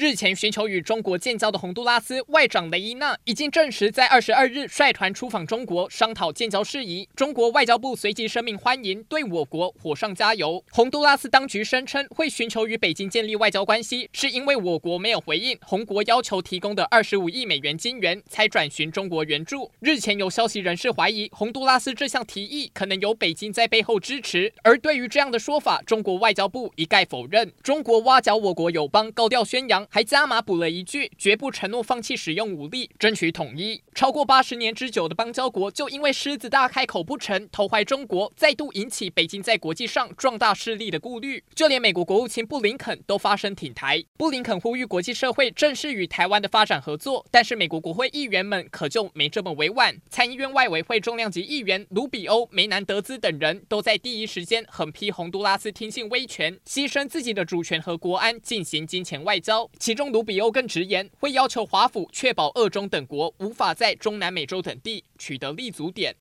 日前寻求与中国建交的洪都拉斯外长雷伊娜已经证实，在二十二日率团出访中国，商讨建交事宜。中国外交部随即声明欢迎，对我国火上加油。洪都拉斯当局声称会寻求与北京建立外交关系，是因为我国没有回应洪国要求提供的二十五亿美元金援，才转寻中国援助。日前有消息人士怀疑，洪都拉斯这项提议可能有北京在背后支持。而对于这样的说法，中国外交部一概否认。中国挖角我国友邦，高调宣扬。还加码补了一句，绝不承诺放弃使用武力，争取统一。超过八十年之久的邦交国，就因为狮子大开口不成，投怀中国，再度引起北京在国际上壮大势力的顾虑。就连美国国务卿布林肯都发声挺台。布林肯呼吁国际社会正式与台湾的发展合作，但是美国国会议员们可就没这么委婉。参议院外委会重量级议员卢比欧、梅南德兹等人都在第一时间狠批洪都拉斯听信威权，牺牲自己的主权和国安进行金钱外交，其中卢。比欧更直言，会要求华府确保俄中等国无法在中南美洲等地取得立足点。